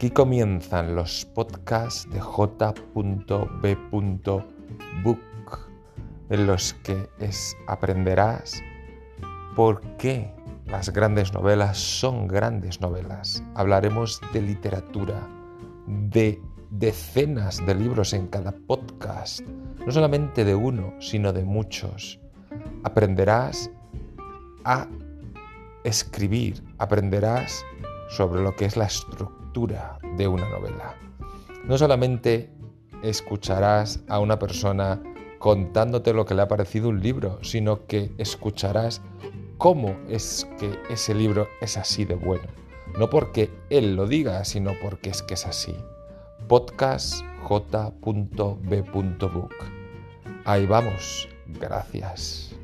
Aquí comienzan los podcasts de j.b.book, en los que aprenderás por qué las grandes novelas son grandes novelas. Hablaremos de literatura, de decenas de libros en cada podcast, no solamente de uno, sino de muchos. Aprenderás a escribir, aprenderás sobre lo que es la estructura de una novela. No solamente escucharás a una persona contándote lo que le ha parecido un libro, sino que escucharás cómo es que ese libro es así de bueno. No porque él lo diga, sino porque es que es así. Podcast j.b.book. Ahí vamos. Gracias.